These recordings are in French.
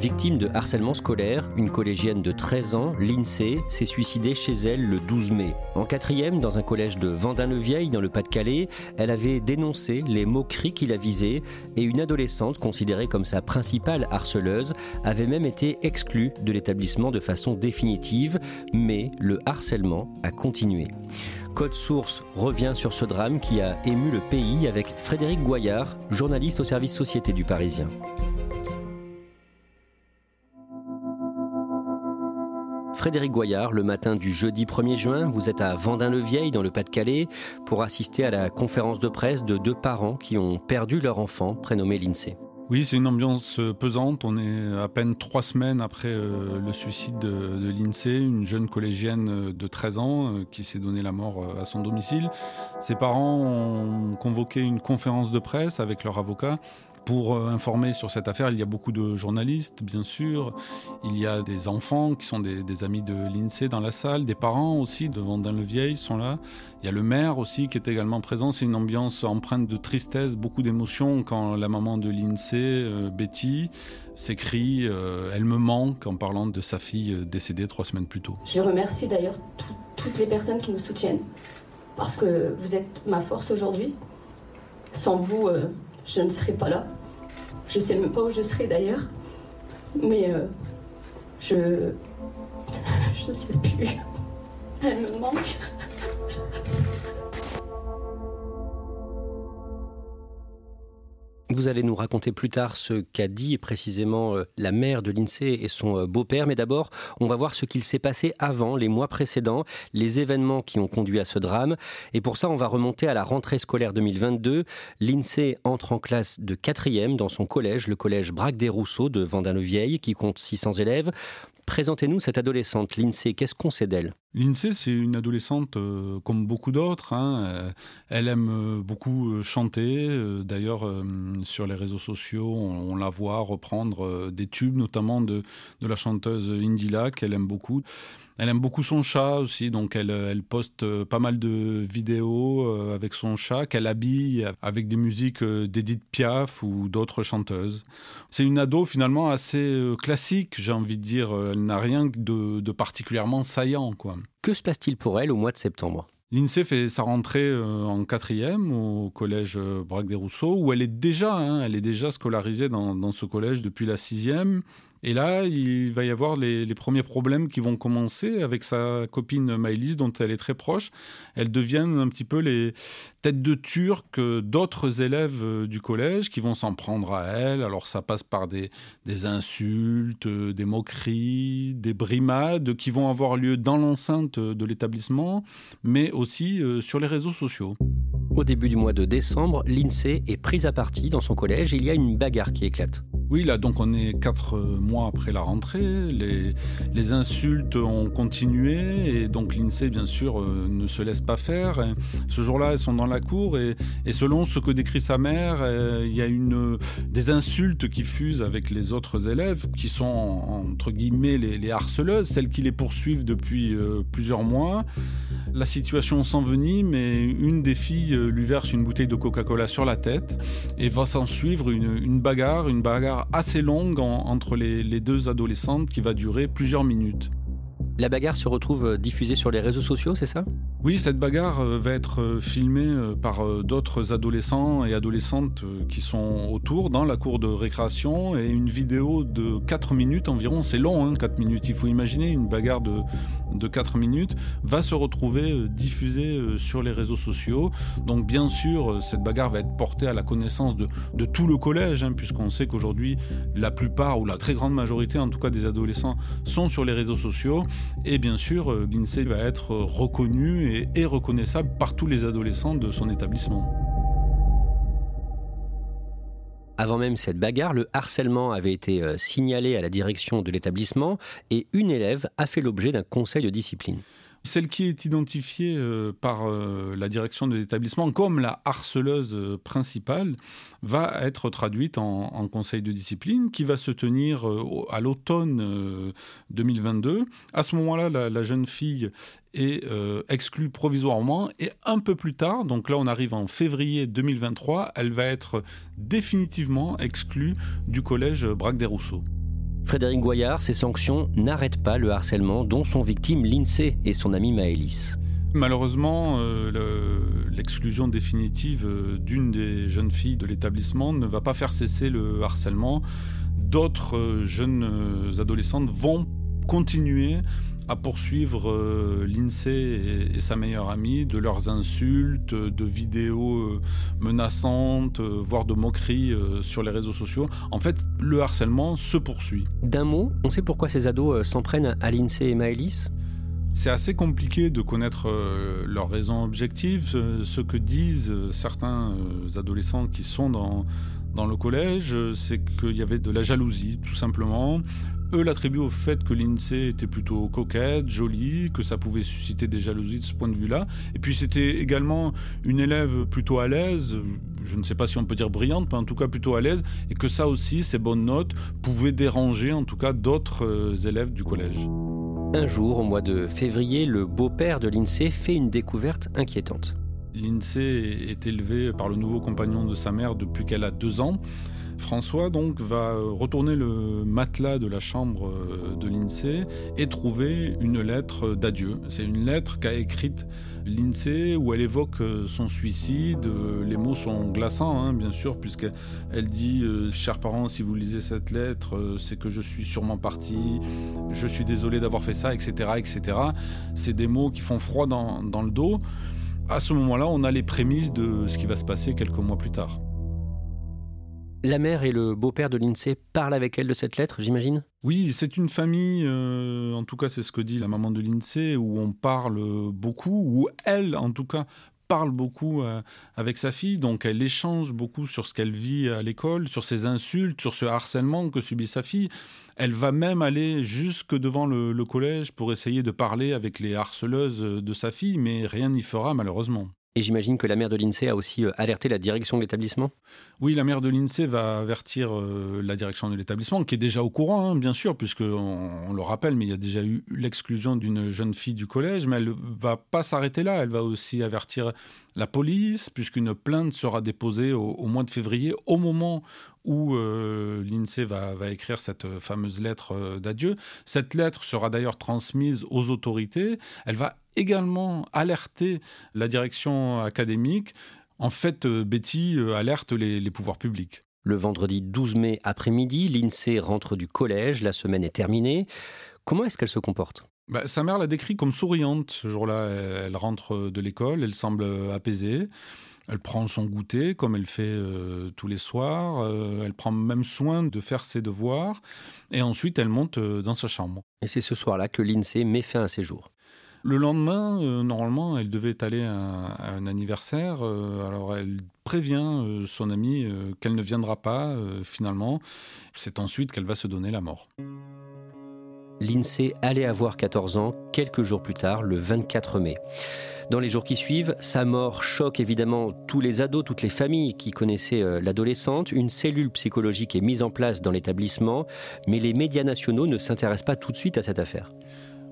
Victime de harcèlement scolaire, une collégienne de 13 ans, l'INSEE, s'est suicidée chez elle le 12 mai. En quatrième, dans un collège de Vendin-le-Vieil, dans le Pas-de-Calais, elle avait dénoncé les moqueries qui la visaient et une adolescente considérée comme sa principale harceleuse avait même été exclue de l'établissement de façon définitive, mais le harcèlement a continué. Code Source revient sur ce drame qui a ému le pays avec Frédéric Goyard, journaliste au service Société du Parisien. Frédéric Goyard, le matin du jeudi 1er juin, vous êtes à Vendin-le-Vieil, dans le Pas-de-Calais, pour assister à la conférence de presse de deux parents qui ont perdu leur enfant, prénommé l'INSEE. Oui, c'est une ambiance pesante. On est à peine trois semaines après euh, le suicide de, l'INSEE, une jeune collégienne de 13 ans euh, qui s'est donné la mort euh, à son domicile. Ses parents ont convoqué une conférence de presse avec leur avocat pour informer sur cette affaire, il y a beaucoup de journalistes, bien sûr. Il y a des enfants qui sont des, amis de l'INSEE dans la salle, des parents aussi de Vendin-le-Vieil sont là. Il y a le maire aussi qui est également présent. C'est une ambiance empreinte de tristesse, beaucoup d'émotions quand la maman de l'INSEE, euh, Betty, s'écrit euh, Elle me manque en parlant de sa fille euh, décédée trois semaines plus tôt. Je remercie d'ailleurs tout- toutes les personnes qui nous soutiennent parce que vous êtes ma force aujourd'hui. Sans vous, euh, je ne serais pas là. Je sais même pas où je serais d'ailleurs. Mais euh, je. Je sais plus. Elle me manque. Vous allez nous raconter plus tard ce qu'a dit précisément euh, la mère de l'INSEE et son euh, beau-père, mais d'abord, on va voir ce qu'il s'est passé avant, les mois précédents, les événements qui ont conduit à ce drame. Et pour ça, on va remonter à la rentrée scolaire 2022. L'INSEE entre en classe de quatrième dans son collège, le collège Braque des Rousseaux de Vendin-le-Vieil, qui compte 600 élèves. Présentez-nous cette adolescente, l'INSEE. Qu'est-ce qu'on sait d'elle? L'INSEE, c'est une adolescente euh, comme beaucoup d'autres. hein. Euh, Elle aime euh, beaucoup chanter. D'ailleurs, sur les réseaux sociaux, on, on la voit reprendre des tubes, notamment de, de la chanteuse Indila, qu'elle aime beaucoup. Elle aime beaucoup son chat aussi, donc elle, euh, elle poste euh, pas mal de vidéos euh, avec son chat qu'elle habille avec des musiques d'Edith Piaf ou d'autres chanteuses. C'est une ado finalement assez classique, j'ai envie de dire. Elle n'a rien de, de particulièrement saillant, quoi. Que se passe-t-il pour elle au mois de septembre? L'INSEE fait sa rentrée en quatrième au collège Braque des Rousseaux, où elle est déjà, hein, elle est déjà scolarisée dans, dans ce collège depuis la sixième. Et là, il va y avoir les, premiers problèmes qui vont commencer avec sa copine Maëlys, dont elle est très proche. Elles deviennent un petit peu les têtes de turc d'autres élèves euh, du collège qui vont s'en prendre à elle. Alors ça passe par des, des insultes, euh, des moqueries, des brimades qui vont avoir lieu dans l'enceinte de l'établissement, mais aussi euh, sur les réseaux sociaux. Au début du mois de décembre, l'INSEE est prise à partie dans son collège. Il y a une bagarre qui éclate. Oui, là, donc on est quatre mois après la rentrée. Les, insultes ont continué et donc l'INSEE, bien sûr, euh, ne se laisse pas faire. Ce jour-là, elles sont dans la cour et, selon ce que décrit sa mère, euh, il y a une, des insultes qui fusent avec les autres élèves qui sont, entre guillemets, les, les harceleuses, celles qui les poursuivent depuis euh, plusieurs mois. La situation s'envenime et une des filles euh, lui verse une bouteille de Coca-Cola sur la tête et va s'en suivre une, bagarre, une bagarre assez longue entre les deux adolescentes qui va durer plusieurs minutes. La bagarre se retrouve euh, diffusée sur les réseaux sociaux, c'est ça? Oui, cette bagarre euh, va être euh, filmée par d'autres adolescents et adolescentes qui sont autour dans la cour de récréation et une vidéo de 4 minutes environ, c'est long, hein, 4 minutes, il faut imaginer une bagarre de, de 4 minutes, va se retrouver diffusée sur les réseaux sociaux. Donc bien sûr, cette bagarre va être portée à la connaissance de, de tout le collège, hein, puisqu'on sait qu'aujourd'hui, la plupart ou la très grande majorité en tout cas des adolescents sont sur les réseaux sociaux. Et bien sûr, euh, l'INSEE va être reconnu et, reconnaissable par tous les adolescents de son établissement. Avant même cette bagarre, le harcèlement avait été euh, signalé à la direction de l'établissement et une élève a fait l'objet d'un conseil de discipline. Celle qui est identifiée euh, par euh, la direction de l'établissement comme la harceleuse euh, principale va être traduite en, conseil de discipline qui va se tenir à l'automne 2022. À ce moment-là, la, jeune fille est exclue provisoirement et un peu plus tard, donc là on arrive en février 2023, elle va être définitivement exclue du collège Braque des Rousseaux. Frédéric Goyard, ces sanctions n'arrêtent pas le harcèlement dont sont victimes l'INSEE et son ami Maëlys. Malheureusement, euh, l'exclusion définitive euh, d'une des jeunes filles de l'établissement ne va pas faire cesser le harcèlement. D'autres euh, jeunes adolescentes vont continuer à poursuivre euh, l'INSEE et, sa meilleure amie de leurs insultes, de vidéos euh, menaçantes, euh, voire de moqueries sur les réseaux sociaux. En fait, le harcèlement se poursuit. D'un mot, on sait pourquoi ces ados s'en prennent à l'INSEE et Maëlys? C'est assez compliqué de connaître leurs raisons objectives. Ce que disent certains adolescents qui sont dans, dans le collège, c'est qu'il y avait de la jalousie, tout simplement. Eux l'attribuent au fait que l'INSEE était plutôt coquette, jolie, que ça pouvait susciter des jalousies de ce point de vue-là. Et puis c'était également une élève plutôt à l'aise, je ne sais pas si on peut dire brillante, mais en tout cas plutôt à l'aise, et que ça aussi, ces bonnes notes, pouvaient déranger en tout cas d'autres euh, élèves du collège. Un jour, au mois de février, le beau-père de l'INSEE fait une découverte inquiétante. L'INSEE est élevé par le nouveau compagnon de sa mère depuis qu'elle a deux ans. François donc va retourner le matelas de la chambre euh, de l'INSEE et trouver une lettre d'adieu. C'est une lettre qu'a écrite l'INSEE où elle évoque euh, son suicide. Euh, les mots sont glaçants, hein, bien sûr, puisqu'elle dit Chers parents, si vous lisez cette lettre, c'est que je suis sûrement parti, je suis désolé d'avoir fait ça, etc. etc. C'est des mots qui font froid dans le dos. À ce moment-là, on a les prémices de ce qui va se passer quelques mois plus tard. La mère et le beau-père de l'INSEE parlent avec elle de cette lettre, j'imagine? Oui, c'est une famille, euh, en tout cas c'est ce que dit la maman de l'INSEE, où on parle beaucoup, où elle, en tout cas, parle beaucoup euh, avec sa fille, donc elle échange beaucoup sur ce qu'elle vit à l'école, sur ses insultes, sur ce harcèlement que subit sa fille. Elle va même aller jusque devant le, le collège pour essayer de parler avec les harceleuses de sa fille, mais rien n'y fera malheureusement. Et j'imagine que la mère de l'INSEE a aussi euh, alerté la direction de l'établissement Oui, la mère de l'INSEE va avertir euh, la direction de l'établissement, qui est déjà au courant, hein, bien sûr, puisqu'on on le rappelle, mais il y a déjà eu l'exclusion d'une jeune fille du collège, mais elle va pas s'arrêter là, elle va aussi avertir la police, puisqu'une plainte sera déposée au, mois de février, au moment où euh, l'INSEE va, écrire cette fameuse lettre d'adieu. Cette lettre sera d'ailleurs transmise aux autorités. Elle va également alerter la direction académique. En fait, euh, Betty euh, alerte les, pouvoirs publics. Le vendredi 12 mai après-midi, l'INSEE rentre du collège, la semaine est terminée. Comment est-ce qu'elle se comporte? Bah, Sa mère l'a décrit comme souriante ce jour-là. Elle rentre de l'école, elle semble apaisée. Elle prend son goûter comme elle fait euh, tous les soirs. elle prend même soin de faire ses devoirs. Et ensuite, elle monte dans sa chambre. Et c'est ce soir-là que l'INSEE met fin à ses jours. Le lendemain, euh, normalement, elle devait aller à, un anniversaire. Euh, alors elle prévient euh, son amie qu'elle ne viendra pas finalement. C'est ensuite qu'elle va se donner la mort. L'INSEE allait avoir 14 ans quelques jours plus tard, le 24 mai. Dans les jours qui suivent, sa mort choque évidemment tous les ados, toutes les familles qui connaissaient l'adolescente. Une cellule psychologique est mise en place dans l'établissement, mais les médias nationaux ne s'intéressent pas tout de suite à cette affaire.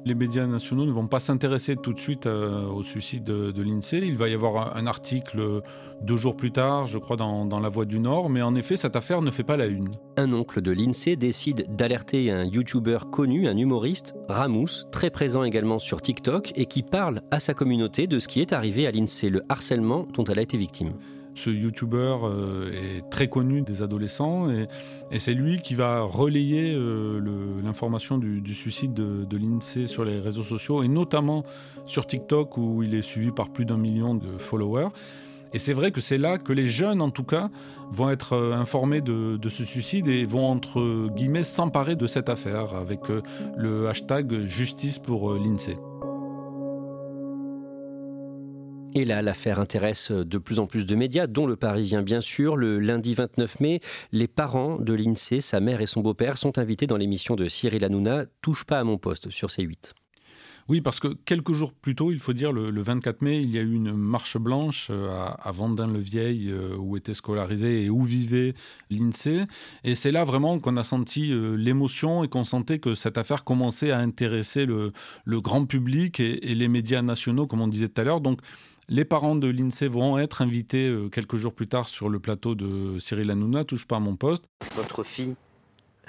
Les médias nationaux ne vont pas s'intéresser tout de suite euh, au suicide de, l'INSEE. Il va y avoir un, article deux jours plus tard, je crois, dans, La Voix du Nord, mais en effet, cette affaire ne fait pas la une. Un oncle de l'INSEE décide d'alerter un YouTuber connu, un humoriste, Ramous, très présent également sur TikTok, et qui parle à sa communauté de ce qui est arrivé à l'INSEE, le harcèlement dont elle a été victime. Ce youtubeur euh, est très connu des adolescents et, c'est lui qui va relayer euh, l'information du, suicide de, de l'INSEE sur les réseaux sociaux et notamment sur TikTok où il est suivi par plus d'un million de followers. Et c'est vrai que c'est là que les jeunes, en tout cas, vont être euh, informés de, de, ce suicide et vont, entre guillemets, s'emparer de cette affaire avec le hashtag justice pour l'INSEE. Et là, l'affaire intéresse de plus en plus de médias, dont le Parisien bien sûr. Le lundi 29 mai, les parents de l'INSEE, sa mère et son beau-père, sont invités dans l'émission de Cyril Hanouna, Touche pas à mon poste, sur C8. Oui, parce que quelques jours plus tôt, il faut dire, le, 24 mai, il y a eu une marche blanche euh, à, Vendin-le-Vieil, euh, où était scolarisé et où vivait l'INSEE. Et c'est là vraiment qu'on a senti euh, l'émotion et qu'on sentait que cette affaire commençait à intéresser le, grand public et, et, les médias nationaux, comme on disait tout à l'heure. Donc, les parents de l'INSEE vont être invités euh, quelques jours plus tard sur le plateau de Cyril Hanouna, touche pas à mon poste. Votre fille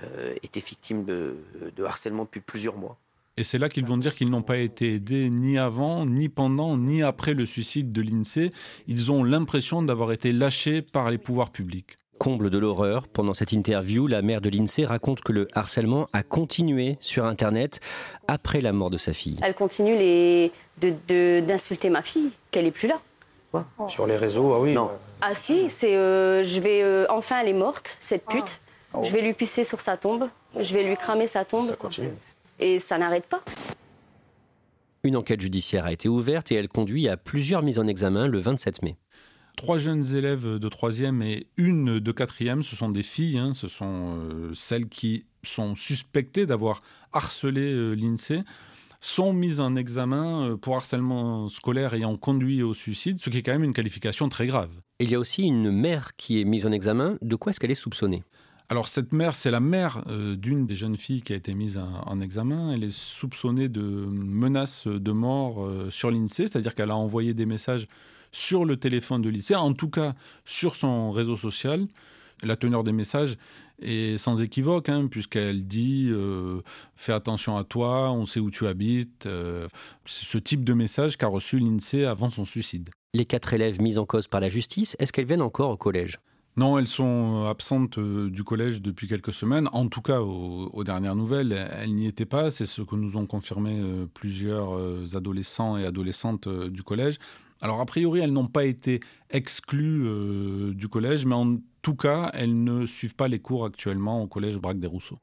euh, était victime de, harcèlement depuis plusieurs mois. Et c'est là qu'ils vont dire qu'ils n'ont pas été aidés ni avant, ni pendant, ni après le suicide de l'INSEE. Ils ont l'impression d'avoir été lâchés par les pouvoirs publics. Comble de l'horreur, pendant cette interview, la mère de l'INSEE raconte que le harcèlement a continué sur Internet après la mort de sa fille. Elle continue les... d'insulter ma fille, qu'elle est plus là. Sur les réseaux, ah oui. Non. Ah si, c'est euh, je vais euh, enfin elle est morte cette pute. Ah. Je vais lui pisser sur sa tombe, je vais lui cramer sa tombe. Ça continue. Et ça n'arrête pas. Une enquête judiciaire a été ouverte et elle conduit à plusieurs mises en examen le 27 mai trois jeunes élèves de troisième et une de quatrième. Ce sont des filles, hein. ce sont euh, celles qui sont suspectées d'avoir harcelé euh, l'INSEE sont mises en examen euh, pour harcèlement scolaire ayant conduit au suicide, ce qui est quand même une qualification très grave. Il y a aussi une mère qui est mise en examen. De quoi est-ce qu'elle est soupçonnée? Alors cette mère, c'est la mère d'une des jeunes filles qui a été mise en, examen. Elle est soupçonnée de menaces de mort sur l'INSEE, c'est-à-dire qu'elle a envoyé des messages sur le téléphone de lycée, en tout cas sur son réseau social. La teneur des messages est sans équivoque, hein, puisqu'elle dit euh, Fais attention à toi, on sait où tu habites. Euh, c'est ce type de message qu'a reçu l'INSEE avant son suicide. Les quatre élèves mis en cause par la justice, est-ce qu'elles viennent encore au collège? Non, elles sont absentes euh, du collège depuis quelques semaines. En tout cas, aux, dernières nouvelles, elles n'y étaient pas. C'est ce que nous ont confirmé plusieurs adolescents et adolescentes du collège. Alors a priori, elles n'ont pas été exclues euh, du collège, mais en tout cas, elles ne suivent pas les cours actuellement au collège Braque des Rousseaux.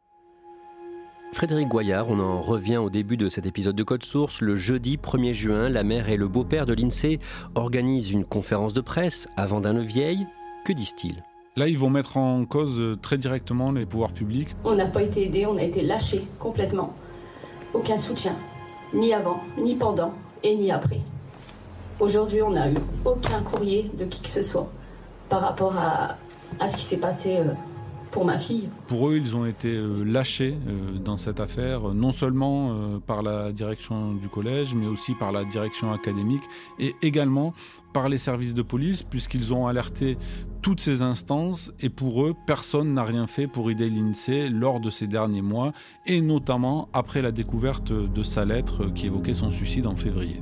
Frédéric Goyard, on en revient au début de cet épisode de Code Source. Le jeudi 1er juin, la mère et le beau-père de l'INSEE organisent une conférence de presse avant d'un vieil. Que disent-ils? Là, ils vont mettre en cause euh, très directement les pouvoirs publics. On n'a pas été aidés, on a été lâchés complètement. Aucun soutien, ni avant, ni pendant et ni après. Aujourd'hui, on n'a eu aucun courrier de qui que ce soit par rapport à, ce qui s'est passé euh, pour ma fille. Pour eux, ils ont été euh, lâchés euh, dans cette affaire, non seulement par la direction du collège, mais aussi par la direction académique et également par les services de police, puisqu'ils ont alerté toutes ces instances et pour eux, personne n'a rien fait pour aider l'INSEE lors de ces derniers mois, et notamment après la découverte de sa lettre qui évoquait son suicide en février.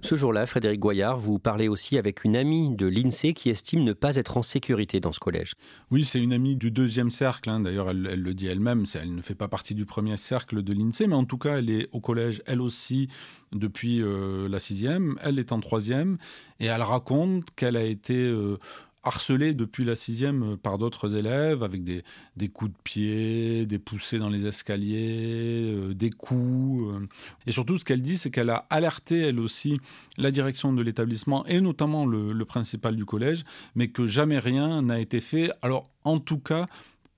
Ce jour-là, Frédéric Goyard, vous parlez aussi avec une amie de l'INSEE qui estime ne pas être en sécurité dans ce collège. Oui, c'est une amie du deuxième cercle. Hein. D'ailleurs, elle, le dit elle-même. Elle ne fait pas partie du premier cercle de l'INSEE, mais en tout cas, elle est au collège, elle aussi, depuis euh, la sixième. Elle est en troisième et elle raconte qu'elle a été euh, harcelé depuis la sixième euh, par d'autres élèves avec des, des, coups de pied, des poussées dans les escaliers, euh, des coups. Euh. Et surtout, ce qu'elle dit, c'est qu'elle a alerté, elle aussi, la direction de l'établissement et notamment le, le, principal du collège, mais que jamais rien n'a été fait. Alors, en tout cas,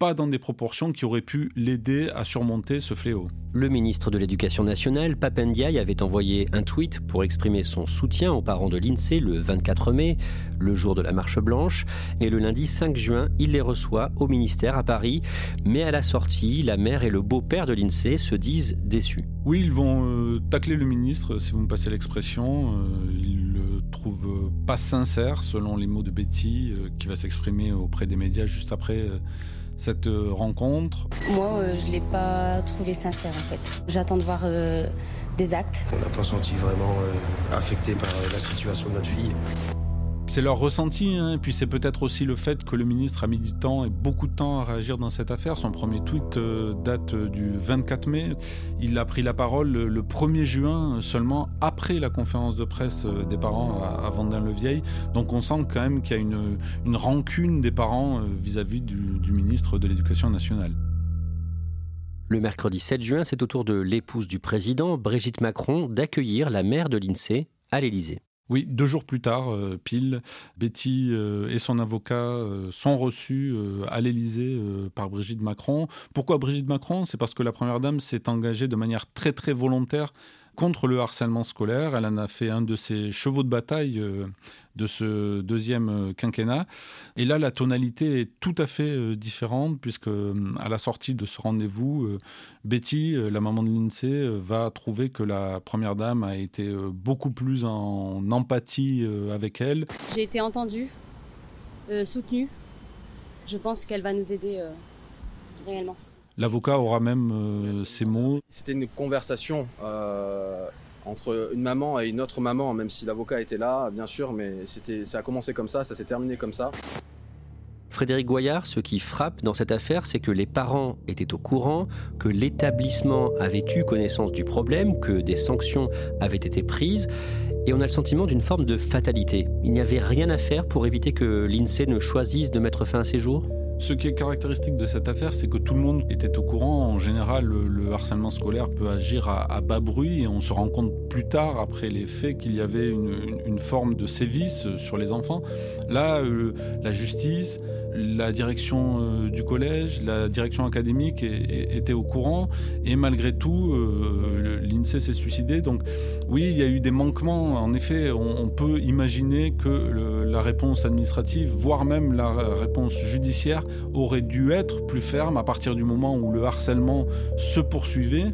pas dans des proportions qui auraient pu l'aider à surmonter ce fléau. Le ministre de l'Éducation nationale, Papendiaï, avait envoyé un tweet pour exprimer son soutien aux parents de l'INSEE le 24 mai, le jour de la marche blanche, et le lundi 5 juin, il les reçoit au ministère à Paris, mais à la sortie, la mère et le beau-père de l'INSEE se disent déçus. Oui, ils vont euh, tacler le ministre, si vous me passez l'expression. Euh, ils le trouvent pas sincère, selon les mots de Betty, euh, qui va s'exprimer auprès des médias juste après cette euh, rencontre Moi, euh, je ne l'ai pas trouvé sincère en fait. J'attends de voir euh, des actes. On n'a pas senti vraiment affecté par la situation de notre fille c'est leur ressenti, hein. et puis c'est peut-être aussi le fait que le ministre a mis du temps et beaucoup de temps à réagir dans cette affaire. Son premier tweet euh, date du 24 mai. Il a pris la parole le 1er juin, seulement après la conférence de presse euh, des parents à, Vendin-le-Vieil. Donc on sent quand même qu'il y a une, une, rancune des parents euh, vis-à-vis du, du ministre de l'Éducation nationale. Le mercredi 7 juin, c'est au tour de l'épouse du président, Brigitte Macron, d'accueillir la mère de l'INSEE à l'Élysée. Oui, deux jours plus tard, euh, pile, Betty euh, et son avocat euh, sont reçus à l'Élysée par Brigitte Macron. Pourquoi Brigitte Macron? C'est parce que la Première Dame s'est engagée de manière très très volontaire contre le harcèlement scolaire. Elle en a fait un de ses chevaux de bataille de ce deuxième euh, quinquennat. Et là, la tonalité est tout à fait euh, différente, puisque euh, à la sortie de ce rendez-vous, Betty, la maman de l'INSEE, va trouver que la première dame a été beaucoup plus en empathie avec elle. J'ai été entendue, soutenue. Je pense qu'elle va nous aider réellement. L'avocat aura même ces mots. C'était une conversation entre une maman et une autre maman, même si l'avocat était là, bien sûr, mais c'était, ça a commencé comme ça, ça s'est terminé comme ça. Frédéric Goyard, ce qui frappe dans cette affaire, c'est que les parents étaient au courant, que l'établissement avait eu connaissance du problème, que des sanctions avaient été prises, et on a le sentiment d'une forme de fatalité. Il n'y avait rien à faire pour éviter que l'INSEE ne choisisse de mettre fin à ses jours? Ce qui est caractéristique de cette affaire, c'est que tout le monde était au courant. En général, le, harcèlement scolaire peut agir à, bas bruit et on se rend compte plus tard, après les faits, qu'il y avait une, forme de sévice sur les enfants. Là, euh, la justice, la direction euh, du collège, la direction académique était au courant et malgré tout, euh, l'INSEE s'est suicidé. Donc oui, il y a eu des manquements. En effet, on, peut imaginer que la réponse administrative, voire même la réponse judiciaire, aurait dû être plus ferme à partir du moment où le harcèlement se poursuivait.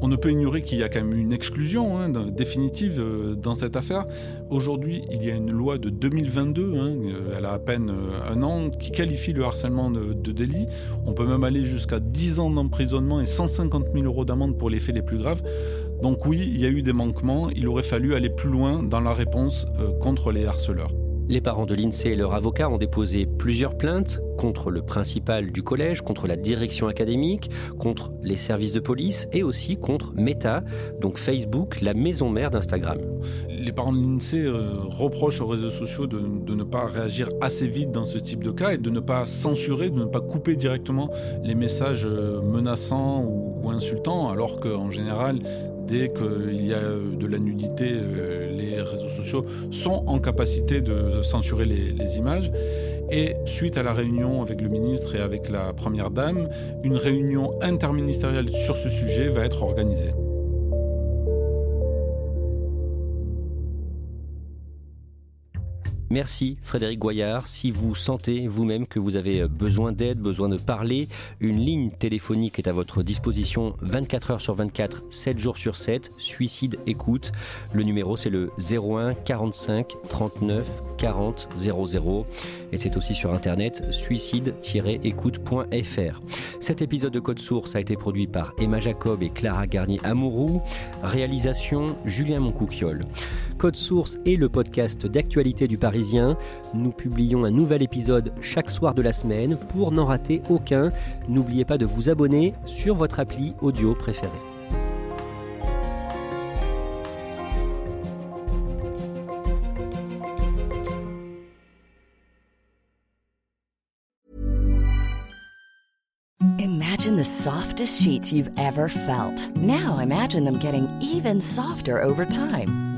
On ne peut ignorer qu'il y a quand même une exclusion hein, définitive euh, dans cette affaire. Aujourd'hui, il y a une loi de 2022, hein, elle a à peine un an, qui qualifie le harcèlement de, délit. On peut même aller jusqu'à 10 ans d'emprisonnement et 150 000 euros d'amende pour les faits les plus graves. Donc oui, il y a eu des manquements, il aurait fallu aller plus loin dans la réponse euh, contre les harceleurs. Les parents de l'INSEE et leur avocat ont déposé plusieurs plaintes contre le principal du collège, contre la direction académique, contre les services de police et aussi contre Meta, donc Facebook, la maison mère d'Instagram. Les parents de l'INSEE euh, reprochent aux réseaux sociaux de, ne pas réagir assez vite dans ce type de cas et de ne pas censurer, de ne pas couper directement les messages euh, menaçants ou, ou insultants, alors qu'en général, dès qu'il y a euh, de la nudité, euh, les réseaux sociaux sont en capacité de censurer les, images. Et suite à la réunion avec le ministre et avec la Première Dame, une réunion interministérielle sur ce sujet va être organisée. Merci Frédéric Goyard. Si vous sentez vous-même que vous avez besoin d'aide, besoin de parler, une ligne téléphonique est à votre disposition 24 heures sur 24, 7 jours sur 7. Suicide écoute. Le numéro c'est le 01 45 39 40 00 et c'est aussi sur internet suicide-écoute.fr. Cet épisode de Code Source a été produit par Emma Jacob et Clara Garnier Amourou. Réalisation Julien Moncouquiole. Code Source est le podcast d'actualité du Paris nous publions un nouvel épisode chaque soir de la semaine. Pour n'en rater aucun, n'oubliez pas de vous abonner sur votre appli audio préférée. Imagine the softest sheets you've ever felt. Now imagine them getting even softer over time.